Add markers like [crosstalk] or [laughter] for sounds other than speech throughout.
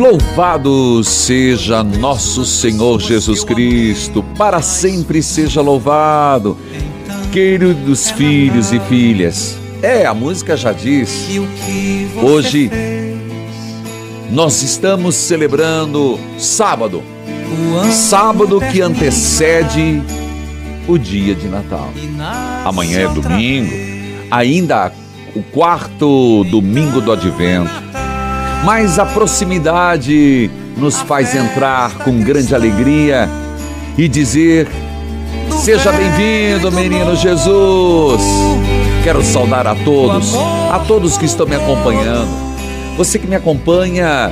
Louvado seja nosso Senhor Jesus Cristo, para sempre seja louvado. Queridos filhos e filhas, é, a música já diz, Hoje- nós estamos celebrando sábado, sábado que antecede o dia de Natal. Amanhã é domingo, ainda o quarto domingo do advento. Mas a proximidade nos faz entrar com grande alegria e dizer: Seja bem-vindo, menino Jesus. Quero saudar a todos, a todos que estão me acompanhando. Você que me acompanha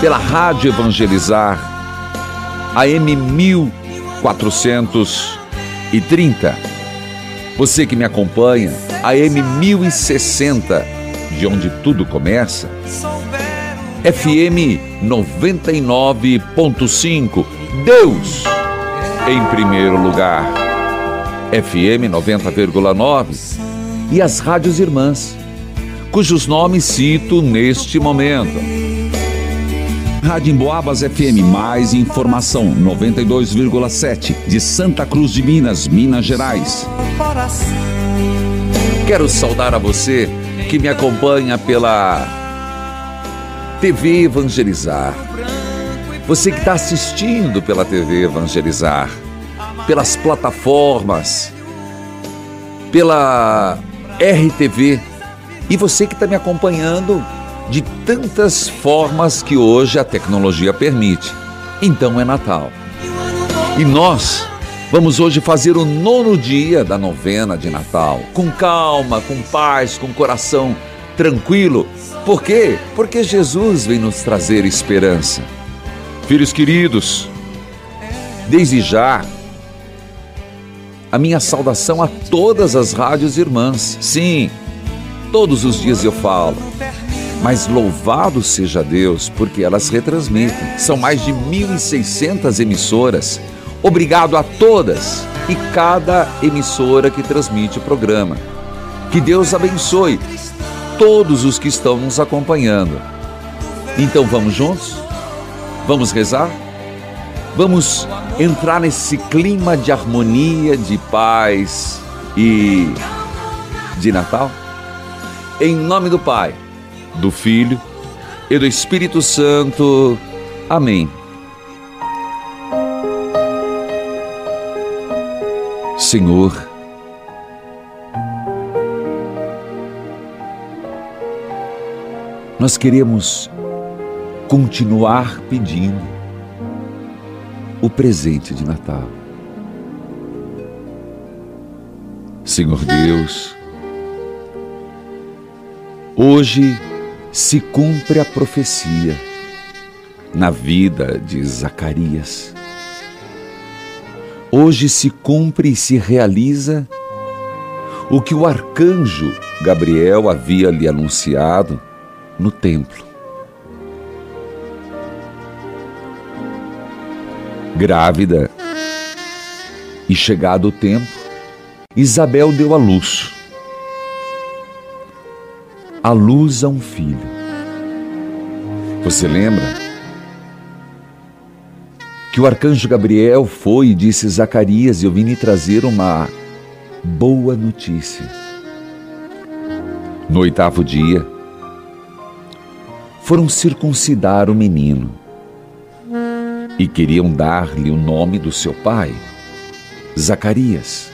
pela Rádio Evangelizar, AM 1430. Você que me acompanha, AM 1060, de onde tudo começa. FM 99.5. Deus em primeiro lugar. FM 90,9 e as rádios irmãs, cujos nomes cito neste momento. Rádio Emboabas FM, mais informação 92,7 de Santa Cruz de Minas, Minas Gerais. Quero saudar a você que me acompanha pela TV Evangelizar. Você que está assistindo pela TV Evangelizar, pelas plataformas, pela RTV. E você que está me acompanhando de tantas formas que hoje a tecnologia permite. Então é Natal. E nós vamos hoje fazer o nono dia da novena de Natal. Com calma, com paz, com coração tranquilo. Por quê? Porque Jesus vem nos trazer esperança. Filhos queridos, desde já, a minha saudação a todas as rádios irmãs. Sim, todos os dias eu falo. Mas louvado seja Deus, porque elas retransmitem. São mais de 1.600 emissoras. Obrigado a todas e cada emissora que transmite o programa. Que Deus abençoe todos os que estão nos acompanhando. Então vamos juntos? Vamos rezar? Vamos entrar nesse clima de harmonia, de paz e de Natal? Em nome do Pai, do Filho e do Espírito Santo. Amém. Senhor, nós queremos continuar pedindo o presente de Natal. Senhor Deus, hoje se cumpre a profecia na vida de Zacarias. Hoje se cumpre e se realiza o que o arcanjo Gabriel havia lhe anunciado no templo. Grávida E chegado o tempo, Isabel deu à luz. A luz a um filho. Você lembra? Que o arcanjo Gabriel foi e disse: Zacarias, eu vim lhe trazer uma boa notícia. No oitavo dia, foram circuncidar o menino e queriam dar-lhe o nome do seu pai, Zacarias.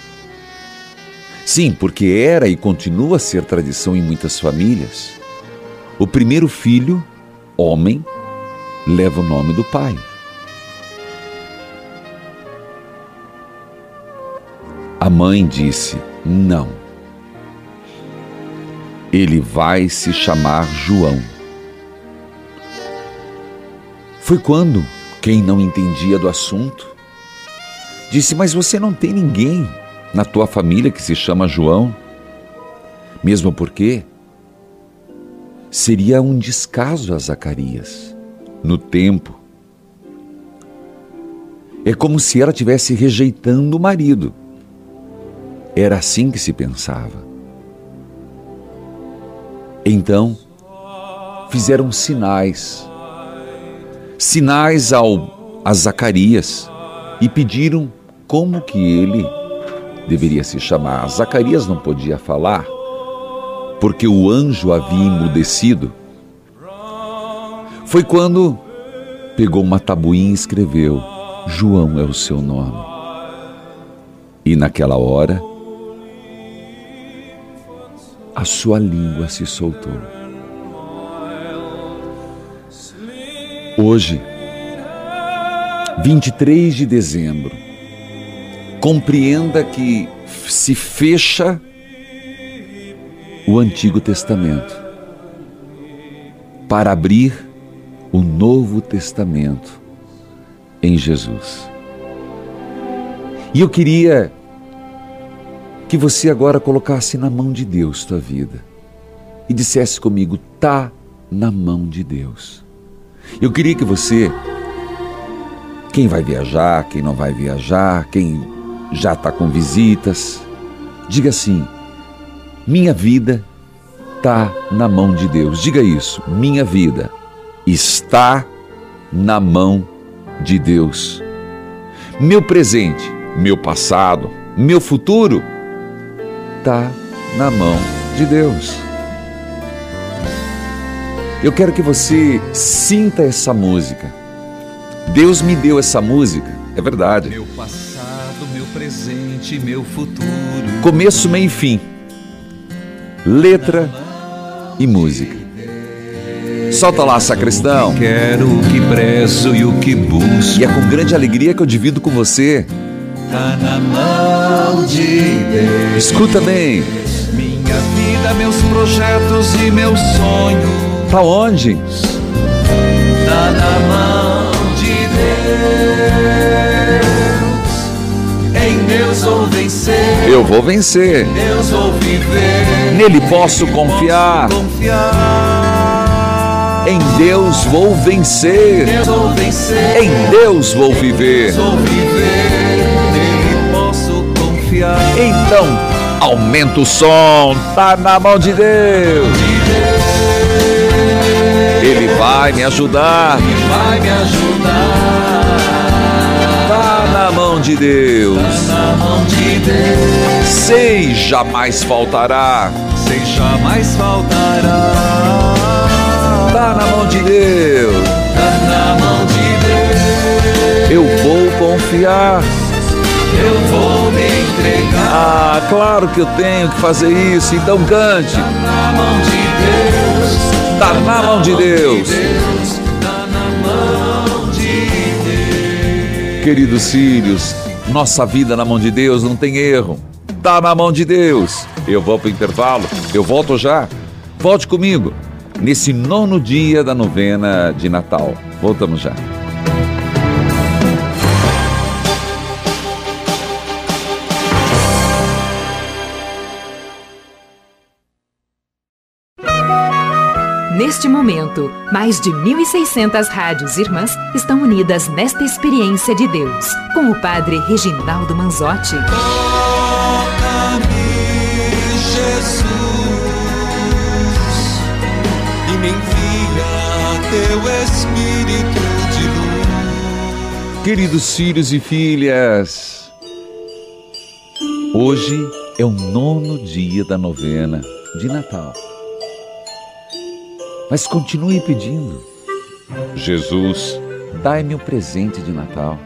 Sim, porque era e continua a ser tradição em muitas famílias. O primeiro filho, homem, leva o nome do pai. A mãe disse: Não. Ele vai se chamar João. Foi quando quem não entendia do assunto disse: Mas você não tem ninguém na tua família que se chama João? Mesmo porque seria um descaso a Zacarias no tempo. É como se ela tivesse rejeitando o marido. Era assim que se pensava. Então, fizeram sinais sinais ao, a Zacarias e pediram como que ele deveria se chamar. Zacarias não podia falar porque o anjo havia emudecido. Foi quando pegou uma tabuinha e escreveu: João é o seu nome. E naquela hora, a sua língua se soltou. Hoje, 23 de dezembro, compreenda que se fecha o Antigo Testamento para abrir o Novo Testamento em Jesus. E eu queria que você agora colocasse na mão de Deus tua vida e dissesse comigo: tá na mão de Deus. Eu queria que você, quem vai viajar, quem não vai viajar, quem já está com visitas, diga assim: minha vida está na mão de Deus. Diga isso: minha vida está na mão de Deus. Meu presente, meu passado, meu futuro está na mão de Deus. Eu quero que você sinta essa música. Deus me deu essa música, é verdade. Meu passado, meu presente, meu futuro. Começo, meio e fim. Letra e música. Solta lá, sacristão. Quero, o que prezo e o que busco. E é com grande alegria que eu divido com você. Tá na mão de Deus. Escuta bem. Minha vida, meus projetos e meus sonhos. Pra onde? Tá na mão de Deus. Em Deus vou vencer. Eu vou vencer. Deus vou viver. Nele posso confiar. Confiar. Em Deus vou vencer. Deus vou vencer. Em Deus vou viver. Vou viver. Nele posso confiar. Então, aumenta o som. Tá na mão de Deus. Vai me ajudar. Vai me ajudar. Tá na mão de Deus. Na mão de Deus. Sei jamais faltará. Sei jamais faltará. Tá na mão de Deus. Tá na mão de Deus. Eu vou confiar. Eu vou me entregar. Ah, claro que eu tenho que fazer isso. Então cante. Tá na mão de. Deus. Tá na mão de Deus. Queridos filhos, nossa vida na mão de Deus não tem erro. Tá na mão de Deus. Eu vou pro intervalo. Eu volto já. Volte comigo. Nesse nono dia da novena de Natal. Voltamos já. Neste momento, mais de 1.600 rádios irmãs estão unidas nesta experiência de Deus, com o Padre Reginaldo Manzotti. Toca-me, Jesus, e me envia teu Espírito de luz. Queridos filhos e filhas, hoje é o nono dia da novena de Natal. Mas continue pedindo. Jesus, dai-me o presente de Natal.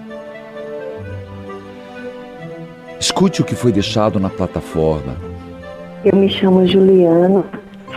Escute o que foi deixado na plataforma. Eu me chamo Juliana,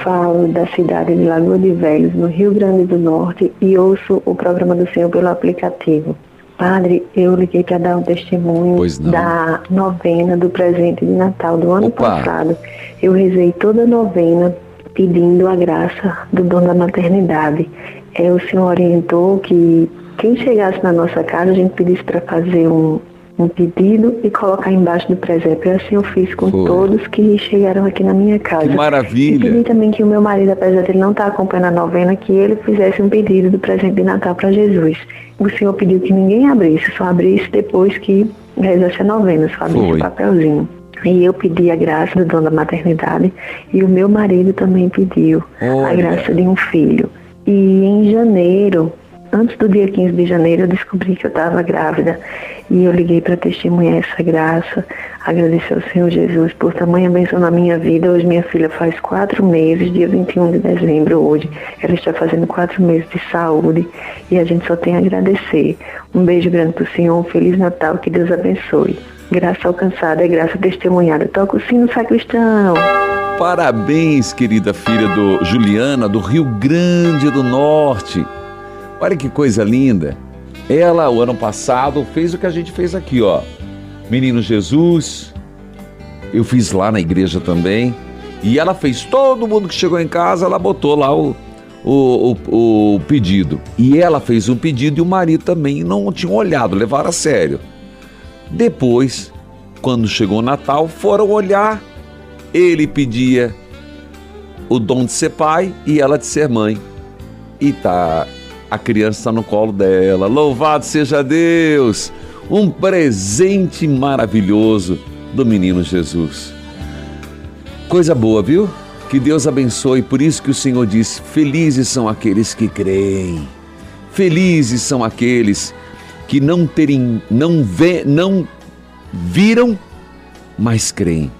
falo da cidade de Lagoa de Velhos, no Rio Grande do Norte, e ouço o programa do Senhor pelo aplicativo. Padre, eu liguei para dar um testemunho da novena do presente de Natal do ano Opa. passado. Eu rezei toda a novena pedindo a graça do dom da maternidade. É, o Senhor orientou que quem chegasse na nossa casa, a gente pedisse para fazer um, um pedido e colocar embaixo do presépio. E assim eu fiz com Foi. todos que chegaram aqui na minha casa. Que E maravilha! pedi também que o meu marido, apesar de ele não estar acompanhando a novena, que ele fizesse um pedido do presente de Natal para Jesus. O Senhor pediu que ninguém abrisse, só abrisse depois que rezasse a novena, só abrisse o papelzinho. E eu pedi a graça do dom da maternidade e o meu marido também pediu a Olha. graça de um filho. E em janeiro, antes do dia 15 de janeiro, eu descobri que eu estava grávida. E eu liguei para testemunhar essa graça, agradecer ao Senhor Jesus por tamanha bênção na minha vida. Hoje minha filha faz quatro meses, dia 21 de dezembro hoje. Ela está fazendo quatro meses de saúde e a gente só tem a agradecer. Um beijo grande para o Senhor, um Feliz Natal, que Deus abençoe. Graça alcançada é graça testemunhada. Toca o sino sacristão. Parabéns, querida filha do Juliana, do Rio Grande do Norte. Olha que coisa linda. Ela, o ano passado, fez o que a gente fez aqui, ó. Menino Jesus. Eu fiz lá na igreja também. E ela fez, todo mundo que chegou em casa, ela botou lá o, o, o, o pedido. E ela fez um pedido e o marido também não tinha olhado, levaram a sério. Depois, quando chegou o Natal, foram olhar ele pedia o dom de ser pai e ela de ser mãe. E tá, a criança está no colo dela. Louvado seja Deus! Um presente maravilhoso do menino Jesus. Coisa boa, viu? Que Deus abençoe. Por isso que o Senhor diz: Felizes são aqueles que creem. Felizes são aqueles que não terem, não vê, não viram, mas creem.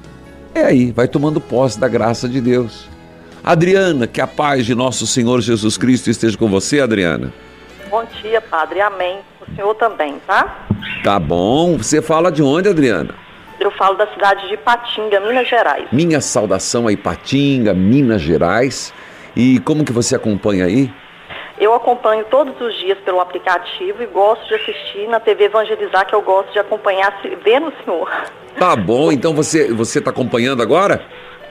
É aí, vai tomando posse da graça de Deus. Adriana, que a paz de nosso Senhor Jesus Cristo esteja com você, Adriana. Bom dia, padre. Amém. O senhor também, tá? Tá bom. Você fala de onde, Adriana? Eu falo da cidade de Patinga, Minas Gerais. Minha saudação a Ipatinga, Minas Gerais. E como que você acompanha aí? Eu acompanho todos os dias pelo aplicativo e gosto de assistir na TV Evangelizar, que eu gosto de acompanhar, vendo o senhor. Tá bom, então você você tá acompanhando agora?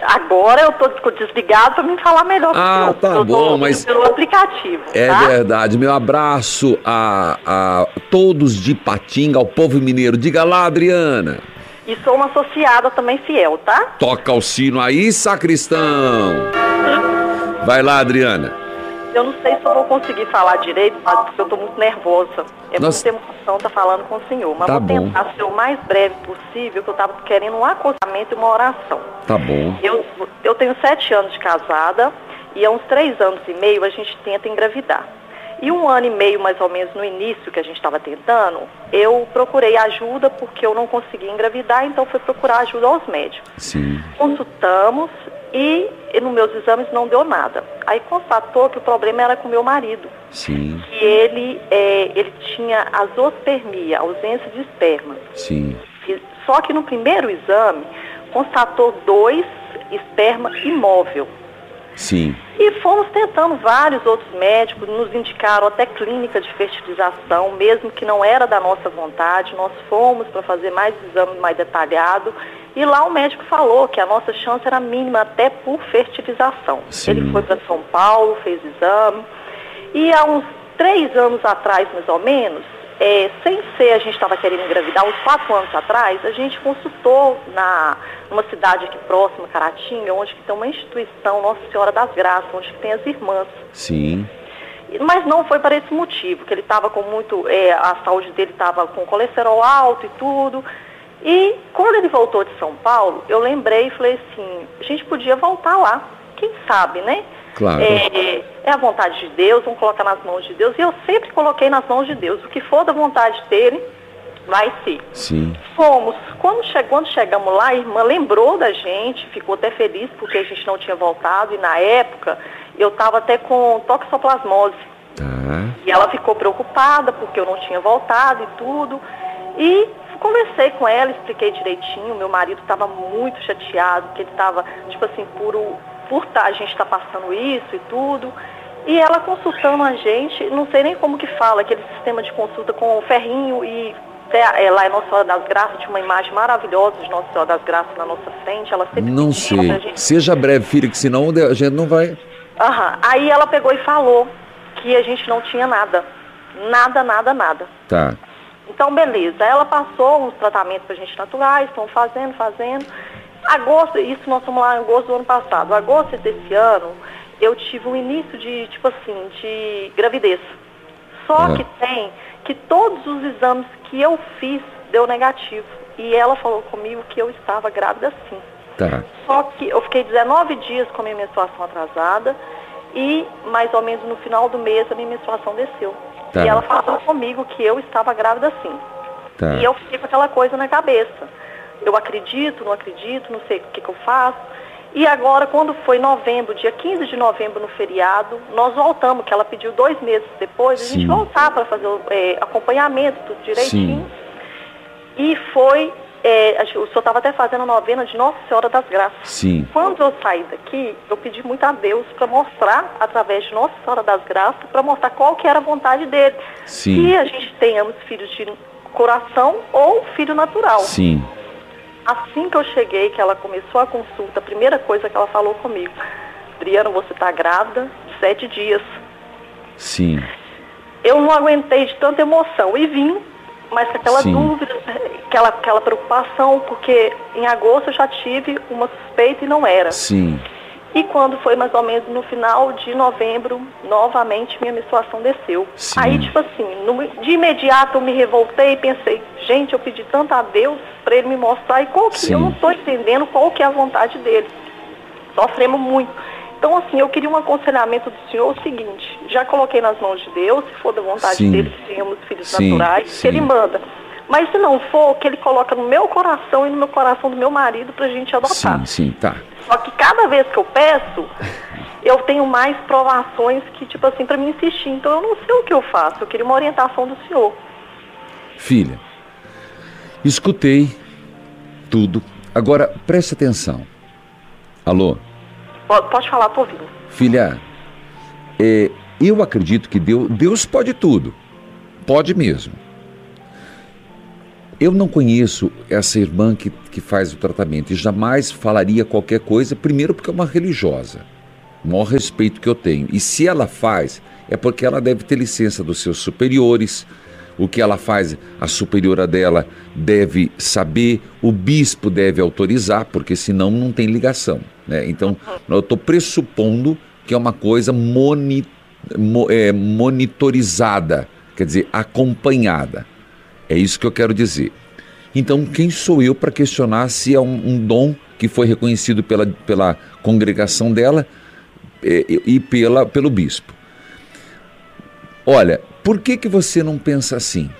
Agora eu tô desligado para me falar melhor Ah, tá eu bom, mas- pelo aplicativo, É tá? verdade. Meu abraço a, a todos de Ipatinga, ao povo mineiro. Diga lá, Adriana. E sou uma associada também fiel, tá? Toca o sino aí, sacristão. Vai lá, Adriana. Eu não sei se eu vou conseguir falar direito, padre, porque eu tô muito nervosa. É Nossa. muita emoção estar falando com o senhor. Mas Tá vou bom. tentar ser o mais breve possível, que eu tava querendo um aconselhamento e uma oração. Tá bom. Eu, eu tenho sete anos de casada e há uns três anos e meio a gente tenta engravidar. E um ano e meio, mais ou menos, no início que a gente estava tentando, eu procurei ajuda porque eu não conseguia engravidar, então fui procurar ajuda aos médicos. Sim. Consultamos e, e nos meus exames não deu nada. Aí constatou que o problema era com meu marido, Sim. que ele, é, ele tinha azospermia, ausência de esperma. Sim. Só que no primeiro exame constatou dois esperma imóvel. Sim. E fomos tentando vários outros médicos, nos indicaram até clínica de fertilização, mesmo que não era da nossa vontade. Nós fomos para fazer mais exame mais detalhado. E lá o médico falou que a nossa chance era mínima até por fertilização. Sim. Ele foi para São Paulo, fez exame. E há uns três anos atrás, mais ou menos, é, sem ser a gente estava querendo engravidar, uns quatro anos atrás, a gente consultou na numa cidade aqui próxima, Caratinga, onde tem uma instituição, Nossa Senhora das Graças, onde tem as irmãs. Sim. Mas não foi para esse motivo, que ele estava com muito, é, a saúde dele estava com colesterol alto e tudo. E quando ele voltou de São Paulo, eu lembrei e falei assim, a gente podia voltar lá, quem sabe, né? Claro. É, é a vontade de Deus, vamos colocar nas mãos de Deus. E eu sempre coloquei nas mãos de Deus. O que for da vontade dele, vai ser. Sim. Fomos. Quando, che quando chegamos lá, a irmã lembrou da gente, ficou até feliz porque a gente não tinha voltado. E na época, eu estava até com toxoplasmose. Tá. E ela ficou preocupada porque eu não tinha voltado e tudo. E conversei com ela, expliquei direitinho. Meu marido estava muito chateado, que ele estava, tipo assim, por, o, por tá, a gente estar tá passando isso e tudo. E ela consultando a gente, não sei nem como que fala, aquele sistema de consulta com o ferrinho e é, lá em Nossa Senhora das Graças, tinha uma imagem maravilhosa de Nossa Senhora das Graças na nossa frente. Ela sempre Não sei. Gente... Seja breve, filha, que senão a gente não vai. Aham. Aí ela pegou e falou que a gente não tinha nada. Nada, nada, nada. Tá. Então, beleza. Ela passou uns tratamentos pra gente naturais, estão fazendo, fazendo. Agosto, isso nós fomos lá em agosto do ano passado. Agosto desse ano, eu tive um início de, tipo assim, de gravidez. Só que tem que todos os exames que eu fiz deu negativo. E ela falou comigo que eu estava grávida sim. Tá. Só que eu fiquei 19 dias com a minha menstruação atrasada e mais ou menos no final do mês a minha menstruação desceu. Tá. E ela falou comigo que eu estava grávida sim. Tá. E eu fiquei com aquela coisa na cabeça. Eu acredito, não acredito, não sei o que, que eu faço. E agora, quando foi novembro, dia 15 de novembro, no feriado, nós voltamos, que ela pediu dois meses depois, Sim. a gente voltar para fazer o é, acompanhamento, tudo direitinho. Sim. E foi é, o senhor estava até fazendo a novena de Nossa Senhora das Graças. Sim. Quando eu saí daqui, eu pedi muito a Deus para mostrar, através de Nossa Senhora das Graças, para mostrar qual que era a vontade dele. Sim. Que a gente tenhamos filhos de coração ou filho natural. Sim. Assim que eu cheguei, que ela começou a consulta, a primeira coisa que ela falou comigo, Adriano, você está grávida de sete dias. Sim. Eu não aguentei de tanta emoção e vim mas com aquela Sim. dúvida, aquela, aquela preocupação, porque em agosto eu já tive uma suspeita e não era. Sim. E quando foi mais ou menos no final de novembro, novamente minha menstruação desceu. Sim. Aí, tipo assim, no, de imediato eu me revoltei e pensei, gente, eu pedi tanto a Deus para ele me mostrar e qual que Sim. eu não estou entendendo qual que é a vontade dele. Sofremos muito. Então, assim, eu queria um aconselhamento do senhor o seguinte, já coloquei nas mãos de Deus, se for da vontade sim. dele que tenhamos filhos naturais, que ele manda. Mas se não for, que ele coloca no meu coração e no meu coração do meu marido pra gente adotar. Sim, sim, tá. Só que cada vez que eu peço, eu tenho mais provações que, tipo assim, para me insistir. Então eu não sei o que eu faço. Eu queria uma orientação do senhor. Filha, escutei tudo. Agora preste atenção. Alô? Pode falar, tô ouvindo. Filha, é, eu acredito que Deus, Deus pode tudo. Pode mesmo. Eu não conheço essa irmã que, que faz o tratamento e jamais falaria qualquer coisa, primeiro porque é uma religiosa. O maior respeito que eu tenho. E se ela faz, é porque ela deve ter licença dos seus superiores, o que ela faz, a superiora dela deve saber, o bispo deve autorizar, porque senão não tem ligação. Né? Então, eu estou pressupondo que é uma coisa moni, mo, é, monitorizada, quer dizer, acompanhada. É isso que eu quero dizer. Então, quem sou eu para questionar se é um, um, dom que foi reconhecido pela, pela congregação dela é, e pela, pelo bispo? Olha, por que, que você não pensa assim?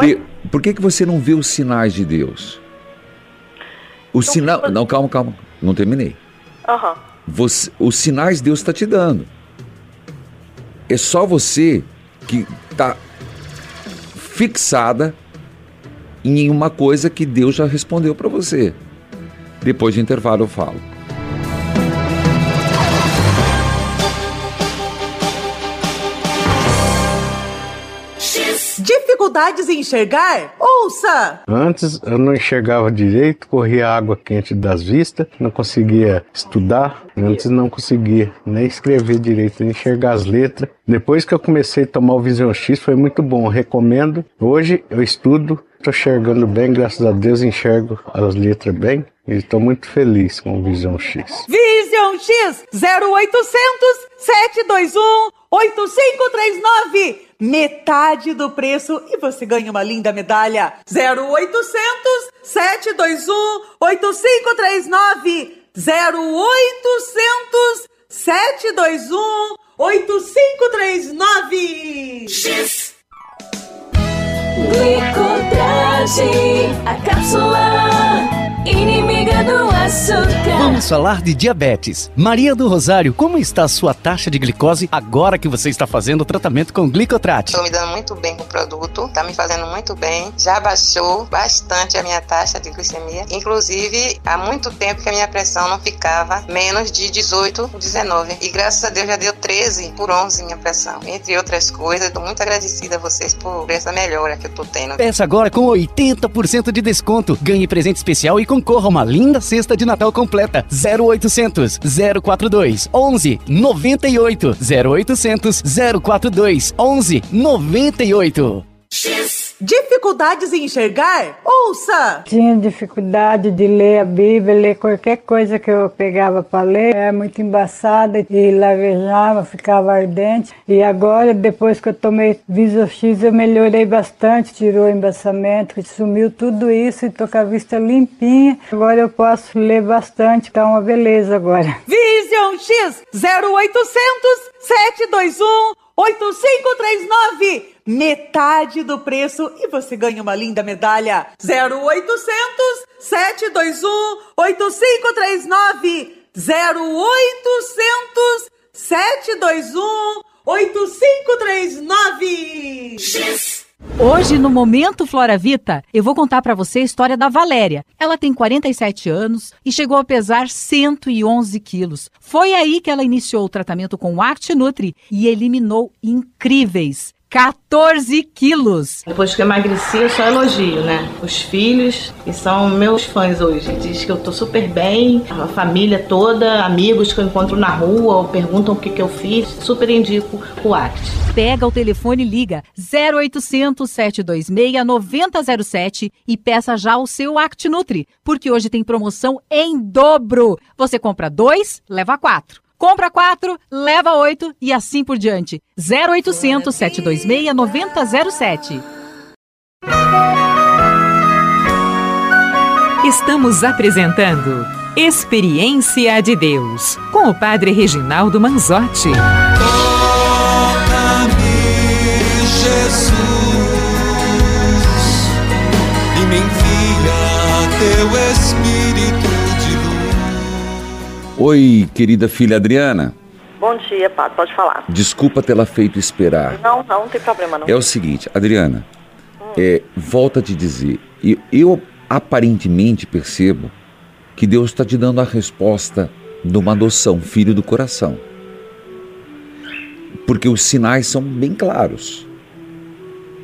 De, por que, que você não vê os sinais de Deus? O então, sinal. Você... Não, calma, calma. Não terminei. Uhum. Você, os sinais Deus está te dando. É só você que está fixada em uma coisa que Deus já respondeu para você. Depois de intervalo eu falo. Dificuldades em enxergar? Ouça! Antes eu não enxergava direito, corria água quente das vistas, não conseguia estudar, antes não conseguia nem escrever direito, nem enxergar as letras. Depois que eu comecei a tomar o Vision X foi muito bom, recomendo. Hoje eu estudo, estou enxergando bem, graças a Deus enxergo as letras bem. E estou muito feliz com o Vision X. Vision X 0800 721 8539. Metade do preço e você ganha uma linda medalha. 0800 721 8539. 0800 721 8539. X. Glicotrage, a cápsula. Vamos falar de diabetes. Maria do Rosário, como está a sua taxa de glicose agora que você está fazendo o tratamento com glicotrate? Estou me dando muito bem com o produto, está me fazendo muito bem. Já baixou bastante a minha taxa de glicemia. Inclusive, há muito tempo que a minha pressão não ficava menos de 18, 19. E graças a Deus já deu 13 por 11 minha pressão. Entre outras coisas, estou muito agradecida a vocês por essa melhora que eu estou tendo. Peça agora com 80% de desconto. Ganhe presente especial e concorra a uma linda cesta de Natal completa. 0800 042 11 98 0800 042 11 98. Dificuldades em enxergar? Ouça! Tinha dificuldade de ler a Bíblia, ler qualquer coisa que eu pegava para ler. Era muito embaçada e lavejava, ficava ardente. E agora, depois que eu tomei Viso X, eu melhorei bastante, tirou o embaçamento, sumiu tudo isso e tô com a vista limpinha. Agora eu posso ler bastante, tá uma beleza agora. Vision X 0800 721 8539 metade do preço. E você ganha uma linda medalha. 0800 721 8539 0800 721 8539 X Hoje, no Momento Flora Vita, eu vou contar para você a história da Valéria. Ela tem 47 anos e chegou a pesar 111 quilos. Foi aí que ela iniciou o tratamento com o Act Nutri e eliminou incríveis 14 quilos. Depois que eu emagreci, eu só elogio, né? Os filhos, que são meus fãs hoje. Diz que eu tô super bem, a família toda, amigos que eu encontro na rua, ou perguntam o que, que eu fiz. Super indico o ACT. Pega o telefone e liga 0800 726 9007 e peça já o seu Act Nutri, porque hoje tem promoção em dobro. Você compra dois, leva quatro. Compra 4, leva 8 e assim por diante. 0800 726 9007. Estamos apresentando Experiência de Deus com o Padre Reginaldo Manzotti. Toca-me, Jesus, e me envia teu Espírito Oi, querida filha Adriana. Bom dia, Pato, pode falar. Desculpa tê-la feito esperar. Não, não, não tem problema não. É o seguinte, Adriana, hum. é, volta a te dizer, eu, eu aparentemente percebo que Deus está te dando a resposta de uma adoção, filho do coração. Porque os sinais são bem claros.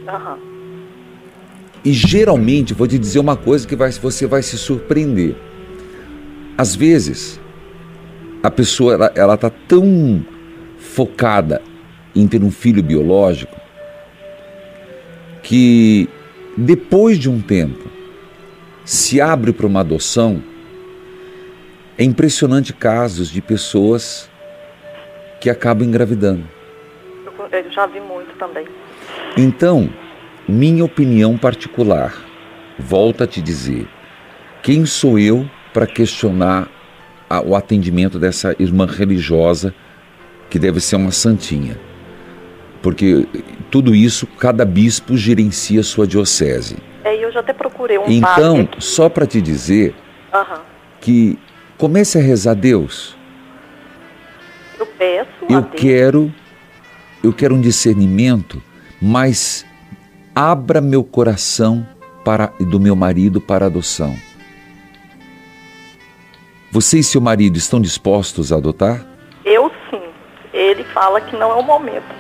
Uhum. E geralmente, vou te dizer uma coisa que vai, você vai se surpreender. Às vezes, a pessoa ela, ela tá tão focada em ter um filho biológico que depois de um tempo se abre para uma adoção. É impressionante casos de pessoas que acabam engravidando. Eu já vi muito também. Então, minha opinião particular, volta a te dizer, quem sou eu para questionar a, o atendimento dessa irmã religiosa, que deve ser uma santinha. Porque tudo isso, cada bispo gerencia sua diocese. É, eu já até procurei um Então, só para te dizer uhum. que comece a rezar a Deus. Eu peço. Eu quero, eu quero um discernimento, mas abra meu coração para do meu marido para adoção. Você e seu marido estão dispostos a adotar? Eu sim. Ele fala que não é o momento,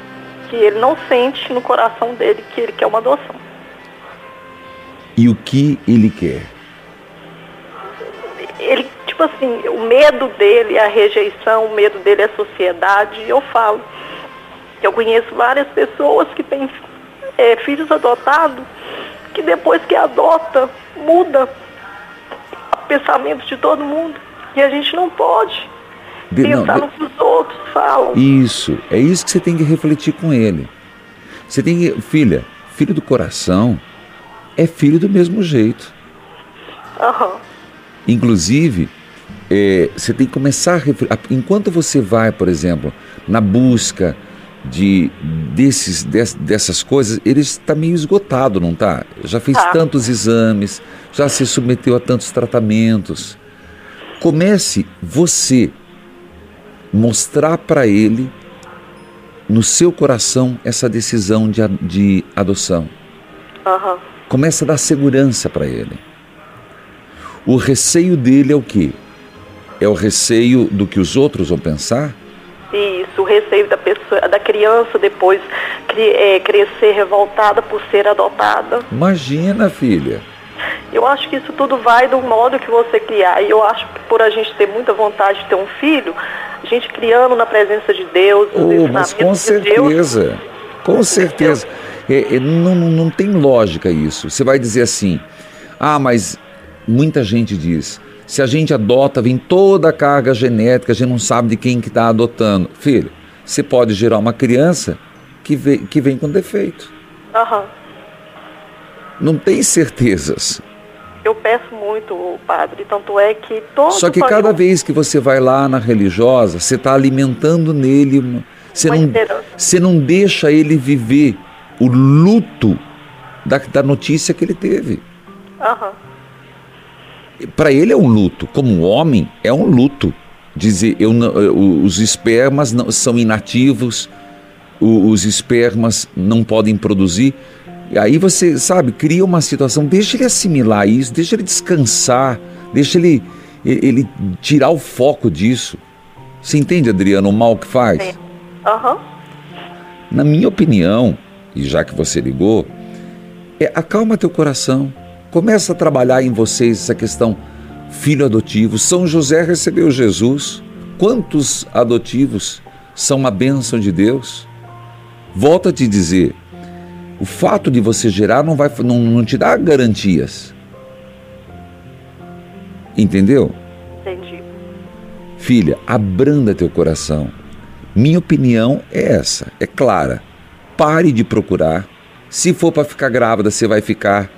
que ele não sente no coração dele que ele quer uma adoção. E o que ele quer? Ele, tipo assim, o medo dele é a rejeição, o medo dele é a sociedade. Eu falo que eu conheço várias pessoas que têm é, filhos adotados que depois que adota, muda o pensamento de todo mundo. E a gente não pode De- não, pensar de- no que os outros falam. Isso, é isso que você tem que refletir com ele. Você tem que, filha, filho do coração é filho do mesmo jeito. Aham. Inclusive, é, você tem que começar a refletir. Enquanto você vai, por exemplo, na busca de desses, des- dessas coisas, ele está meio esgotado, não tá? Já fez Tá. tantos exames, já se submeteu a tantos tratamentos. Comece você mostrar para ele no seu coração essa decisão de, de adoção. Aham. Começa a dar segurança para ele. O receio dele é o quê? É o receio do que os outros vão pensar? Isso, o receio da pessoa, da criança depois é, crescer revoltada por ser adotada. Imagina, filha. Eu acho que isso tudo vai do modo que você criar. E eu acho que por a gente ter muita vontade de ter um filho, a gente criando na presença de Deus, Oh, mas com ensinamentos de Deus, certeza. Com certeza. É, é, não, não tem lógica isso. Você vai dizer assim: ah, mas muita gente diz. Se a gente adota, vem toda a carga genética, a gente não sabe de quem que está adotando. Filho, você pode gerar uma criança que vem, que vem com defeito. Aham. Não tem certezas. Eu peço muito, padre, tanto é que todo Só que cada vez que você vai lá na religiosa, você está alimentando nele, uma- você Uma não, esperança. você não deixa ele viver o luto da, da notícia que ele teve. Aham. Para ele é um luto, como homem é um luto. Dizer, eu os espermas não, são inativos, os espermas não podem produzir. E aí você, sabe, cria uma situação, deixa ele assimilar isso, deixa ele descansar, deixa ele, ele tirar o foco disso. Você entende, Adriano, o mal que faz? Aham. Na minha opinião, e já que você ligou, é acalma teu coração. Começa a trabalhar em vocês essa questão filho adotivo. São José recebeu Jesus. Quantos adotivos são uma bênção de Deus? Volto a te dizer, o fato de você gerar não vai não, não te dá garantias. Entendeu? Entendi. Filha, abranda teu coração. Minha opinião é essa, é clara. Pare de procurar. Se for para ficar grávida, você vai ficar.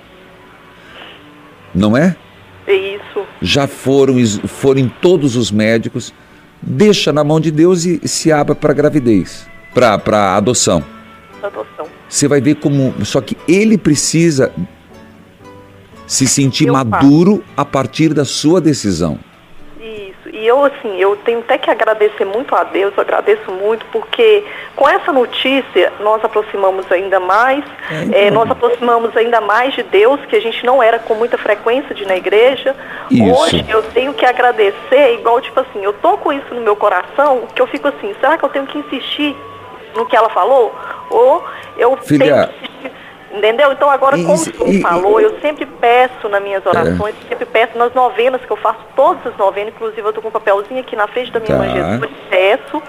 Não é? É isso. Já foram, foram todos os médicos. Deixa na mão de Deus e se abra para gravidez, para adoção. Adoção. Você vai ver como. Só que ele precisa se sentir Eu maduro a partir da sua decisão. Isso. E eu, assim, eu tenho até que agradecer muito a Deus, eu agradeço muito, porque com essa notícia nós aproximamos ainda mais, eh, nós aproximamos ainda mais de Deus, que a gente não era com muita frequência de ir na igreja. Isso. Hoje eu tenho que agradecer, igual, tipo assim, eu tô com isso no meu coração, que eu fico assim, será que eu tenho que insistir no que ela falou? Ou eu Filha, tenho que insistir Entendeu? Então agora, como o senhor e- falou, eu sempre peço nas minhas É. orações, sempre peço nas novenas que eu faço, todas as novenas, inclusive eu tô com um papelzinho aqui na frente da minha Tá. mãe Jesus, peço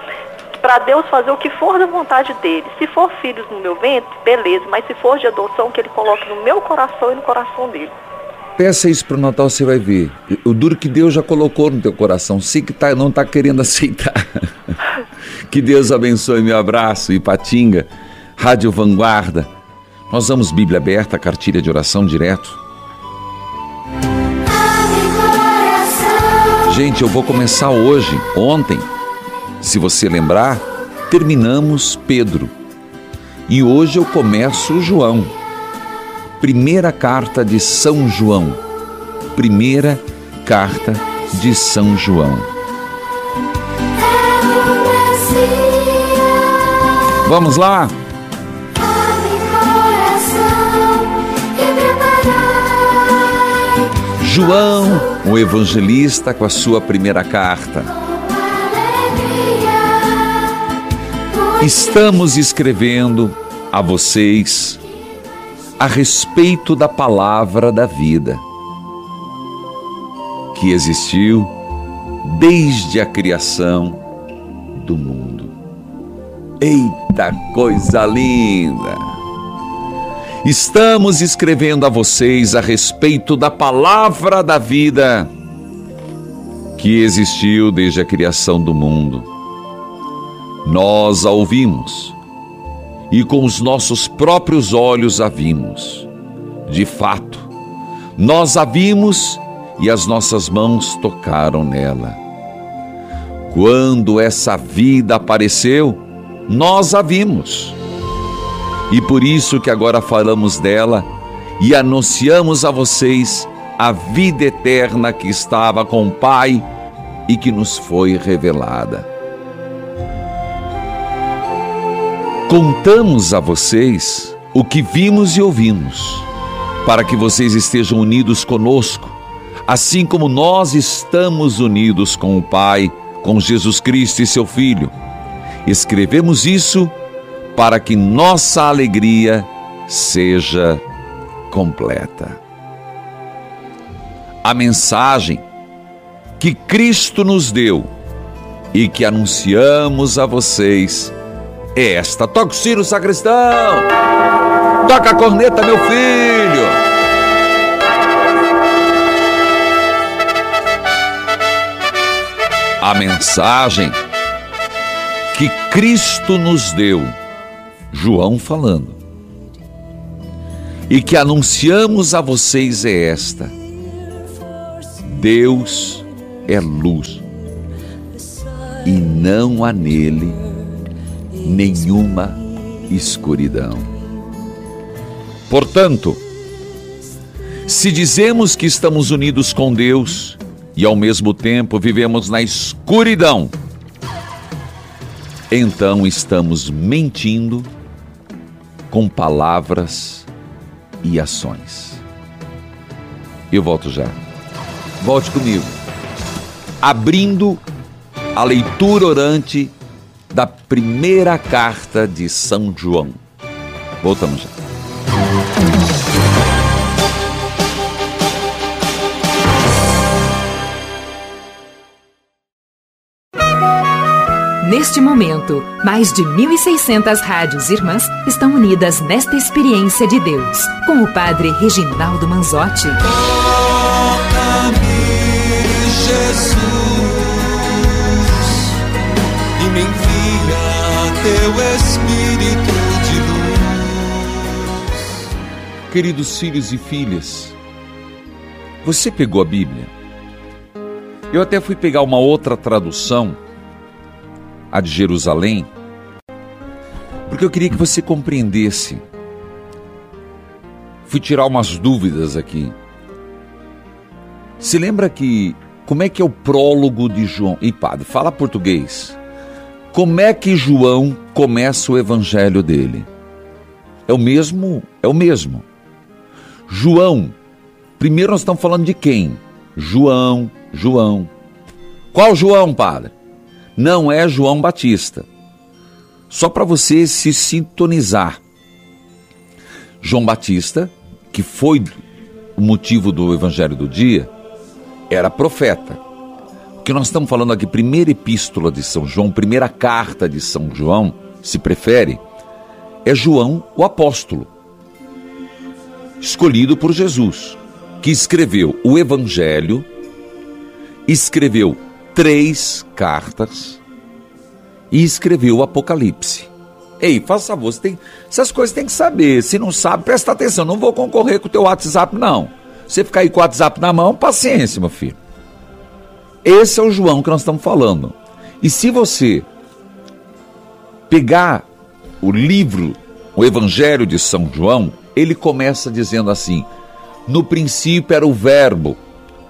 para Deus fazer o que for da vontade dele. Se for filhos no meu ventre, beleza, mas se for de adoção, que ele coloque no meu coração e no coração dele. Peça isso pro Natal, você vai ver. O duro que Deus já colocou no teu coração. Se que tá, não tá querendo [laughs] aceitar. que Deus abençoe. Meu abraço. Ipatinga, Rádio Vanguarda. Nós vamos Bíblia aberta, cartilha de oração direto. Gente, eu vou começar hoje. Ontem, se você lembrar, terminamos Pedro. E hoje eu começo João. Primeira carta de São João. Primeira carta de São João. Vamos lá? João, o evangelista, com a sua primeira carta. Estamos escrevendo a vocês a respeito da palavra da vida que existiu desde a criação do mundo. Eita coisa linda! Estamos escrevendo a vocês a respeito da palavra da vida que existiu desde a criação do mundo. Nós a ouvimos e com os nossos próprios olhos a vimos. De fato, nós a vimos e as nossas mãos tocaram nela. Quando essa vida apareceu, nós a vimos. E por isso que agora falamos dela e anunciamos a vocês a vida eterna que estava com o Pai e que nos foi revelada. Contamos a vocês o que vimos e ouvimos, para que vocês estejam unidos conosco, assim como nós estamos unidos com o Pai, com Jesus Cristo e seu Filho. Escrevemos isso para que nossa alegria seja completa. A mensagem que Cristo nos deu e que anunciamos a vocês é esta. Toca o sino, sacristão! Toca a corneta, meu filho! A mensagem que Cristo nos deu, João falando, e que anunciamos a vocês é esta: Deus é luz. E não há nele nenhuma escuridão. Portanto, se dizemos que estamos unidos com Deus e ao mesmo tempo vivemos na escuridão, então estamos mentindo com palavras e ações. Eu volto já. Volte comigo. Abrindo a leitura orante da primeira carta de São João. Voltamos já. Neste momento, mais de 1.600 rádios irmãs estão unidas nesta experiência de Deus, com o Padre Reginaldo Manzotti. Toca-me, Jesus, e me envia teu Espírito de luz. Queridos filhos e filhas, você pegou a Bíblia? Eu até fui pegar uma outra tradução a de Jerusalém, porque eu queria que você compreendesse. Fui tirar umas dúvidas aqui. Se lembra que como é que é o prólogo de João? E padre, fala português. Como é que João começa o evangelho dele? É o mesmo, é o mesmo. João. Primeiro nós estamos falando de quem? João, João. Qual João, padre? Não é João Batista. Só para você se sintonizar. João Batista, que foi o motivo do evangelho do dia, era profeta. O que nós estamos falando aqui, primeira epístola de São João, primeira carta de São João, se prefere, é João o apóstolo, escolhido por Jesus, que escreveu o evangelho, escreveu três cartas e escreveu o Apocalipse. Ei, faça favor, você tem, essas coisas tem que saber. Se não sabe, presta atenção. Não vou concorrer com o teu WhatsApp, não. Você ficar aí com o WhatsApp na mão, paciência, meu filho. Esse é o João que nós estamos falando. E se você pegar o livro, o Evangelho de São João, ele começa dizendo assim: No princípio era o Verbo,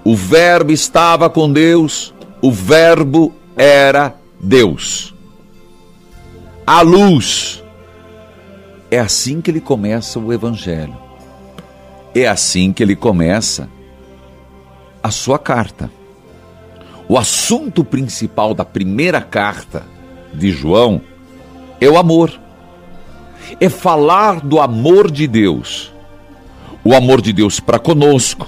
o Verbo estava com Deus, o Verbo era Deus. A luz. É assim que ele começa o Evangelho. É assim que ele começa a sua carta. O assunto principal da primeira carta de João é o amor. É falar do amor de Deus. O amor de Deus para conosco,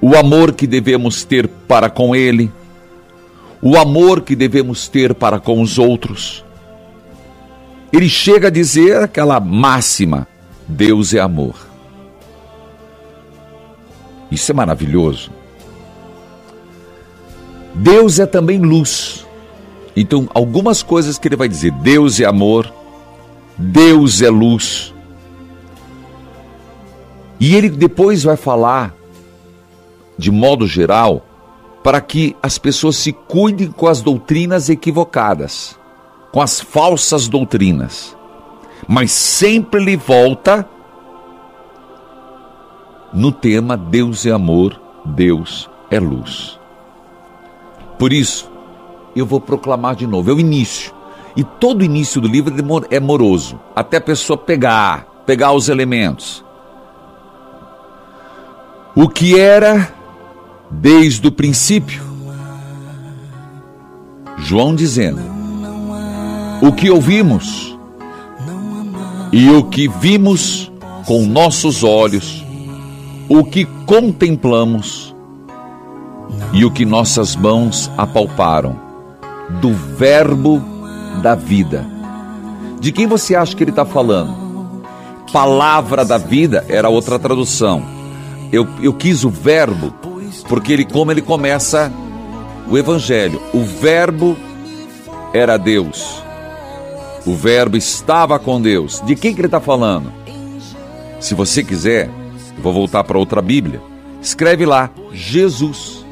o amor que devemos ter para com Ele, o amor que devemos ter para com os outros. Ele chega a dizer aquela máxima: Deus é amor. Isso é maravilhoso. Deus é também luz. Então, algumas coisas que ele vai dizer: Deus é amor, Deus é luz. E ele depois vai falar, de modo geral, para que as pessoas se cuidem com as doutrinas equivocadas, com as falsas doutrinas. Mas sempre ele volta no tema Deus é amor, Deus é luz. Por isso, eu vou proclamar de novo, é o início. E todo início do livro é moroso, até a pessoa pegar, pegar os elementos. O que era desde o princípio. João dizendo: O que ouvimos e o que vimos com nossos olhos, o que contemplamos e o que nossas mãos apalparam, do Verbo da vida. De quem você acha que ele está falando? Palavra da vida era outra tradução. Eu, eu quis o verbo porque ele como ele começa o evangelho, o verbo era Deus. O verbo estava com Deus. De quem que ele está falando? Se você quiser, vou voltar para outra Bíblia. Escreve lá, Jesus.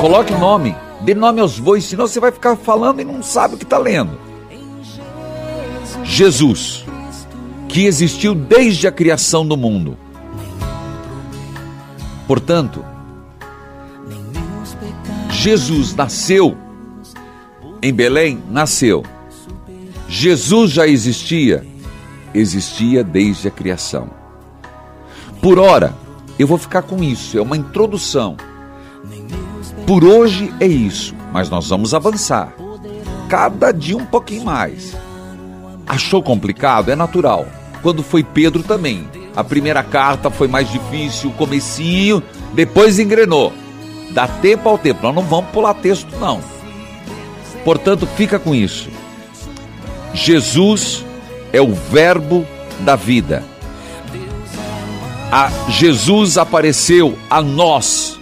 Coloque nome, dê nome aos bois, senão você vai ficar falando e não sabe o que está lendo. Jesus que existiu desde a criação do mundo. Portanto, Jesus nasceu em Belém, nasceu. Jesus já existia, existia desde a criação. Por hora, eu vou ficar com isso, é uma introdução. Por hoje é isso, mas nós vamos avançar. Cada dia um pouquinho mais. Achou complicado? É natural quando foi Pedro também. A primeira carta foi mais difícil, o comecinho, depois engrenou. Dá tempo ao tempo, nós não vamos pular texto não. Portanto, fica com isso. Jesus é o verbo da vida. A Jesus apareceu a nós.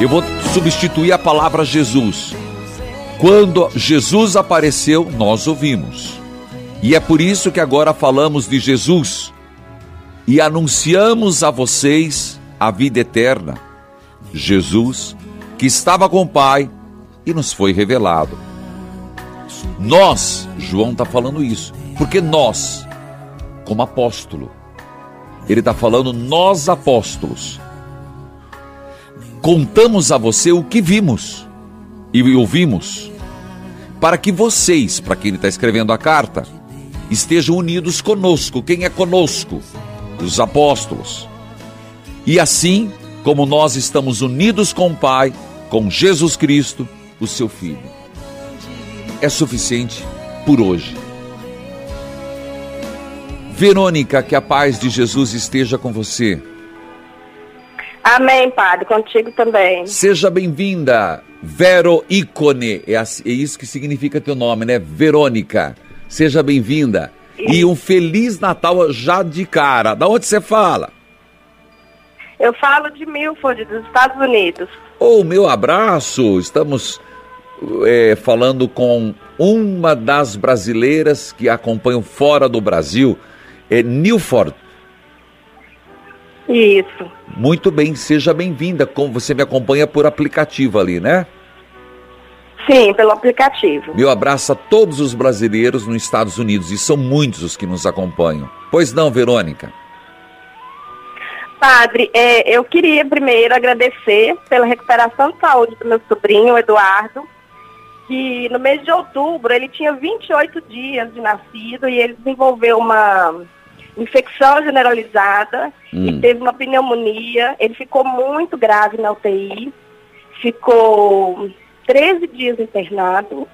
Eu vou substituir a palavra Jesus. Quando Jesus apareceu, nós ouvimos. E é por isso que agora falamos de Jesus e anunciamos a vocês a vida eterna. Jesus, que estava com o Pai e nos foi revelado. Nós, João está falando isso, porque nós, como apóstolo, ele está falando nós apóstolos, contamos a você o que vimos e ouvimos, para que vocês, para quem ele está escrevendo a carta, estejam unidos conosco. Quem é conosco? Os apóstolos. E assim como nós estamos unidos com o Pai, com Jesus Cristo, o seu Filho. É suficiente por hoje. Verônica, que a paz de Jesus esteja com você. Amém, Padre, contigo também. Seja bem-vinda, Vero Ícone. É, é isso que significa teu nome, né? Verônica. Seja bem-vinda. E um feliz Natal já de cara. Da onde você fala? Eu falo de Milford, dos Estados Unidos. Oh, meu abraço. Estamos é, falando com uma das brasileiras que acompanham fora do Brasil, é Milford. Isso. Muito bem, seja bem-vinda. Como você me acompanha por aplicativo ali, né? Sim, pelo aplicativo. Meu abraço a todos os brasileiros nos Estados Unidos, e são muitos os que nos acompanham. Pois não, Verônica? Padre, é, eu queria primeiro agradecer pela recuperação de saúde do meu sobrinho, Eduardo, que no mês de outubro ele tinha 28 dias de nascido e ele desenvolveu uma infecção generalizada hum. e teve uma pneumonia. Ele ficou muito grave na UTI, ficou 13 dias internado,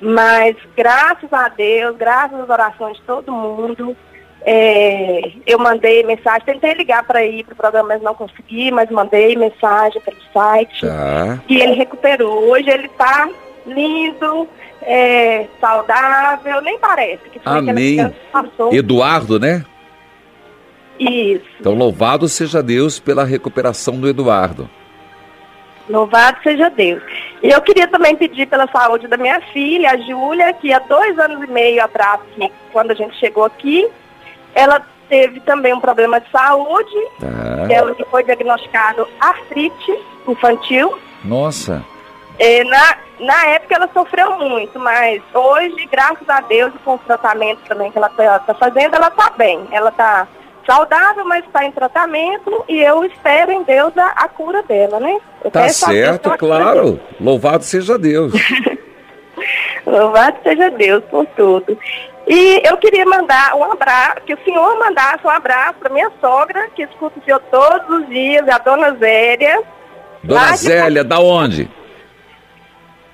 mas graças a Deus, graças às orações de todo mundo, é, eu mandei mensagem, tentei ligar para ir para o programa, mas não consegui, mas mandei mensagem pelo site. Tá. E ele recuperou. Hoje ele está lindo, é, saudável, nem parece que foi Amém. que passou. Eduardo, né? Isso. Então, louvado seja Deus pela recuperação do Eduardo. Louvado seja Deus. E eu queria também pedir pela saúde da minha filha, a Júlia, que há dois anos e meio atrás, quando a gente chegou aqui, ela teve também um problema de saúde, Tá. ela que foi diagnosticado artrite infantil. Nossa. É, na, na época ela sofreu muito, mas hoje, graças a Deus, com os tratamentos também que ela está fazendo, ela está bem. Ela está saudável, mas está em tratamento e eu espero em Deus a, a cura dela, né? Eu Tá certo, claro. Louvado seja Deus. [laughs] Louvado seja Deus por tudo. E eu queria mandar um abraço, que o senhor mandasse um abraço para minha sogra, que escuta o senhor todos os dias, a dona Zélia, Dona Lá de Zélia, da onde?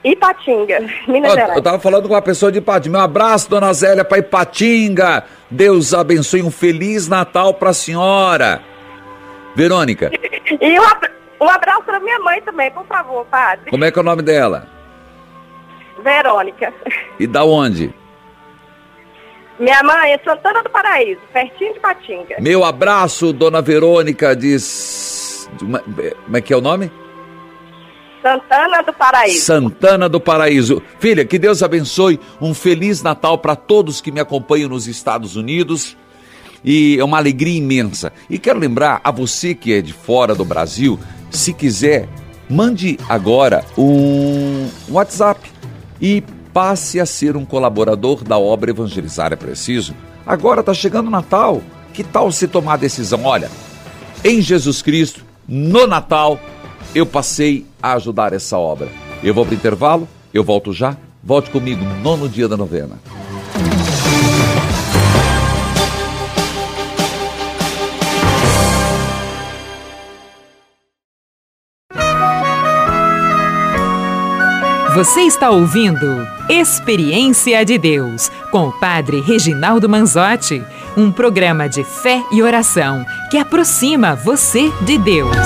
Ipatinga, Minas Gerais. eu tava falando com uma pessoa de Ipatinga. Um abraço, dona Zélia, para Ipatinga. Deus abençoe. Um feliz Natal pra senhora. Verônica, [laughs] E um, um abraço para minha mãe também, por favor, padre. como é que é o nome dela? Verônica. E da onde? Minha mãe é Santana do Paraíso, pertinho de Patinga. Meu abraço, dona Verônica diz. Como é que é o nome? Santana do Paraíso. Santana do Paraíso. Filha, que Deus abençoe. Um feliz Natal para todos que me acompanham nos Estados Unidos. E é uma alegria imensa. E quero lembrar a você que é de fora do Brasil, se quiser, mande agora um WhatsApp e passe a ser um colaborador da obra Evangelizar é Preciso. Agora está chegando o Natal. Que tal se tomar a decisão? Olha, em Jesus Cristo, no Natal, eu passei a ajudar essa obra. Eu vou para o intervalo, eu volto já. Volte comigo, nono dia da novena. Você está ouvindo Experiência de Deus com o Padre Reginaldo Manzotti, um programa de fé e oração que aproxima você de Deus.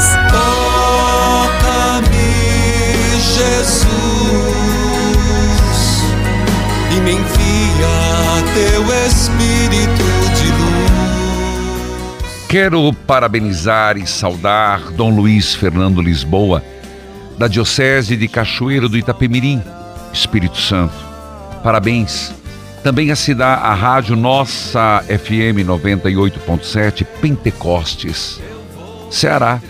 Jesus, e me envia teu Espírito de luz. Quero parabenizar e saudar Dom Luiz Fernando Lisboa, da Diocese de Cachoeiro do Itapemirim, Espírito Santo. Parabéns. Também a cidade, a rádio Nossa FM 98.7 Pentecostes, Ceará.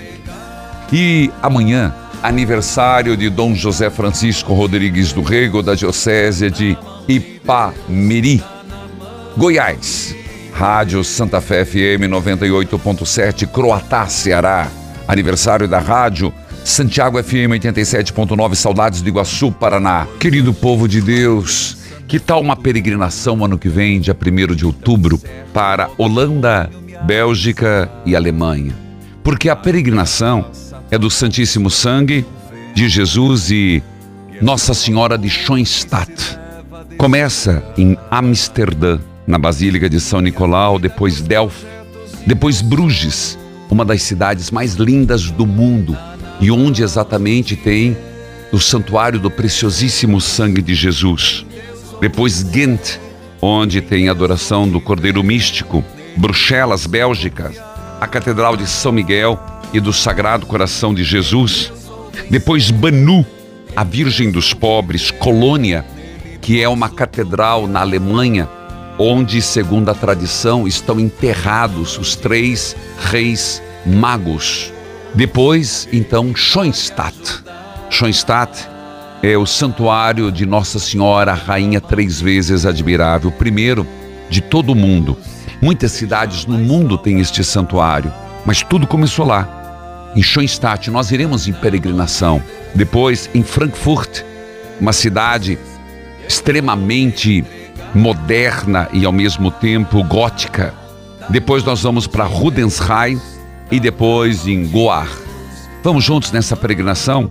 E amanhã, aniversário de Dom José Francisco Rodrigues do Rego, da Diocese de Ipameri, Goiás. Rádio Santa Fé FM 98.7 Croatá, Ceará. Aniversário da rádio Santiago FM 87.9 Saudades do Iguaçu, Paraná. Querido povo de Deus, que tal uma peregrinação ano que vem, dia 1 de outubro, para Holanda, Bélgica e Alemanha? Porque a peregrinação é do Santíssimo Sangue de Jesus e Nossa Senhora de Schoenstatt. Começa em Amsterdã, na Basílica de São Nicolau, depois Delft, depois Bruges, uma das cidades mais lindas do mundo e onde exatamente tem o santuário do preciosíssimo sangue de Jesus. Depois Ghent, onde tem a adoração do Cordeiro Místico. Bruxelas, Bélgica, a Catedral de São Miguel e do Sagrado Coração de Jesus. Depois Banu, a Virgem dos Pobres, Colônia, que é uma catedral na Alemanha, onde, segundo a tradição, estão enterrados os três reis magos. Depois, então, Schoenstatt. Schoenstatt é o santuário de Nossa Senhora, Rainha três vezes admirável, primeiro de todo o mundo. Muitas cidades no mundo têm este santuário, mas tudo começou lá. Em Schoenstatt, nós iremos em peregrinação. Depois, em Frankfurt, uma cidade extremamente moderna e ao mesmo tempo gótica. Depois nós vamos para Rudensheim e depois em Goar. Vamos juntos nessa peregrinação?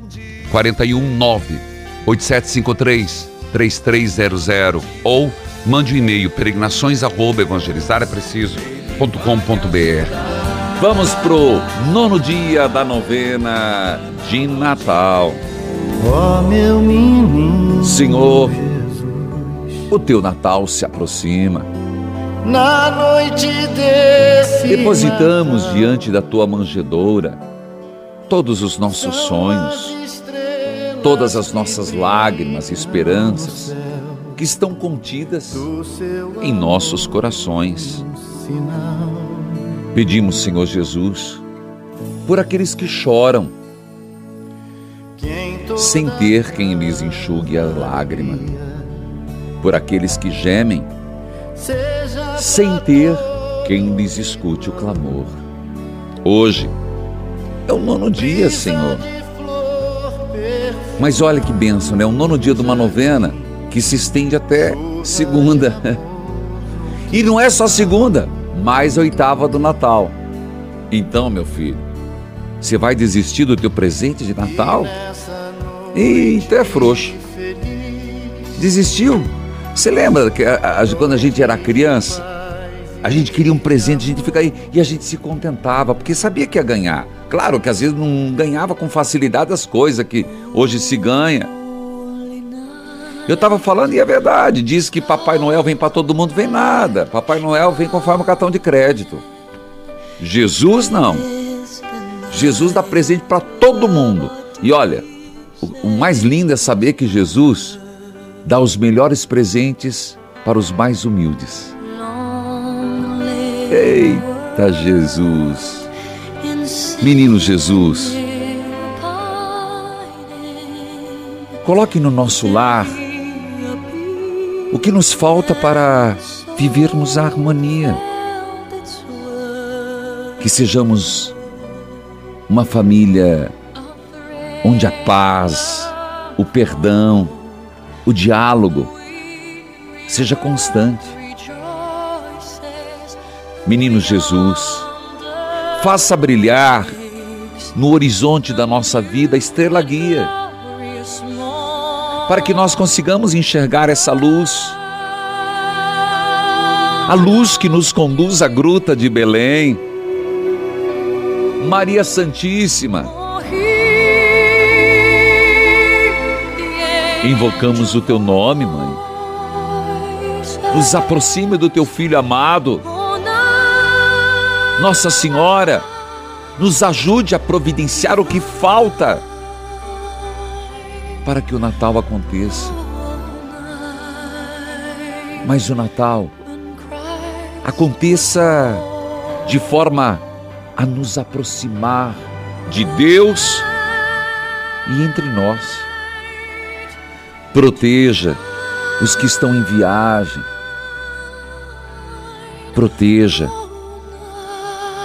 419 8753 3300 ou mande um e-mail peregrinações@evangelizar-é-preciso.com.br. Vamos pro nono dia da novena de Natal. Ó meu menino Senhor, o teu Natal se aproxima. Na noite desse Depositamos diante da tua manjedoura todos os nossos sonhos, todas as nossas lágrimas e esperanças que estão contidas em nossos corações. Pedimos, Senhor Jesus, por aqueles que choram, sem ter quem lhes enxugue a lágrima, por aqueles que gemem, sem ter quem lhes escute o clamor. Hoje é o nono dia, Senhor. Mas olha que bênção, né? O nono dia de uma novena que se estende até segunda. [laughs] E não é só segunda, mais oitava do Natal. Então, meu filho, você vai desistir do teu presente de Natal? Eita, é frouxo. Desistiu? Você lembra que a- a- quando a gente era criança, a gente queria um presente, a gente fica aí e a gente se contentava, porque sabia que ia ganhar. Claro que às vezes não ganhava com facilidade as coisas que hoje se ganha. Eu estava falando e é verdade, diz que Papai Noel vem para todo mundo, vem nada. Papai Noel vem conforme o cartão de crédito. Jesus não. Jesus dá presente para todo mundo. E olha, o, mais lindo é saber que Jesus dá os melhores presentes para os mais humildes. Eita Jesus! Menino Jesus, coloque no nosso lar o que nos falta para vivermos a harmonia. Que sejamos uma família onde a paz, o perdão, o diálogo seja constante. Menino Jesus, faça brilhar no horizonte da nossa vida a estrela guia, para que nós consigamos enxergar essa luz, a luz que nos conduz à gruta de Belém. Maria Santíssima, invocamos o teu nome, mãe. Nos aproxime do teu filho amado. Nossa Senhora, nos ajude a providenciar o que falta para que o Natal aconteça. Mas o Natal aconteça de forma a nos aproximar de Deus e entre nós. Proteja os que estão em viagem. Proteja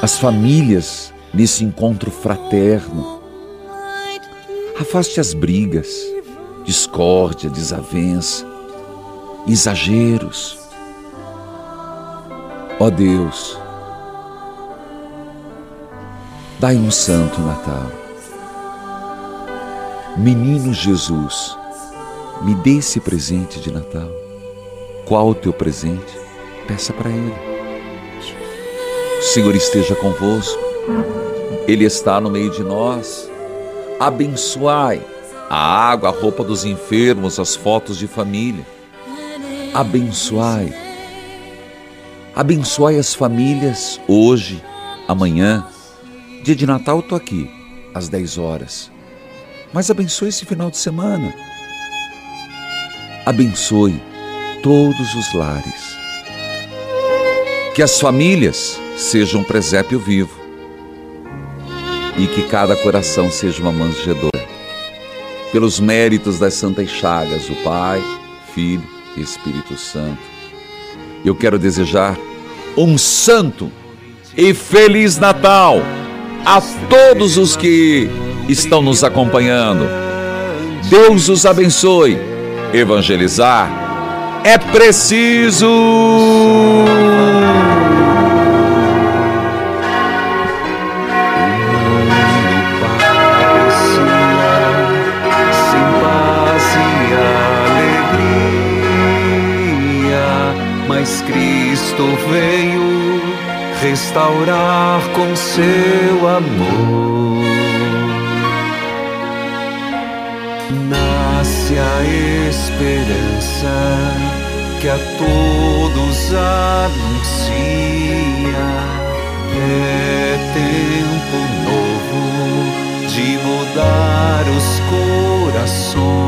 as famílias nesse encontro fraterno. Afaste as brigas, discórdia, desavença, exageros. Ó Deus, dai um santo Natal. Menino Jesus, me dê esse presente de Natal. Qual o teu presente? Peça para Ele. O Senhor esteja convosco, Ele está no meio de nós. Abençoai a água, a roupa dos enfermos, as fotos de família. Abençoai. Abençoai as famílias hoje, amanhã. Dia de Natal eu estou aqui, às 10 horas. Mas abençoe esse final de semana. Abençoe todos os lares. Que as famílias sejam um presépio vivo e que cada coração seja uma manjedoura. Pelos méritos das santas chagas, o Pai, Filho e Espírito Santo, eu quero desejar um santo e feliz Natal a todos os que estão nos acompanhando. Deus os abençoe. Evangelizar é preciso. restaurar com seu amor. Nasce a esperança que a todos anuncia. É tempo novo de mudar os corações.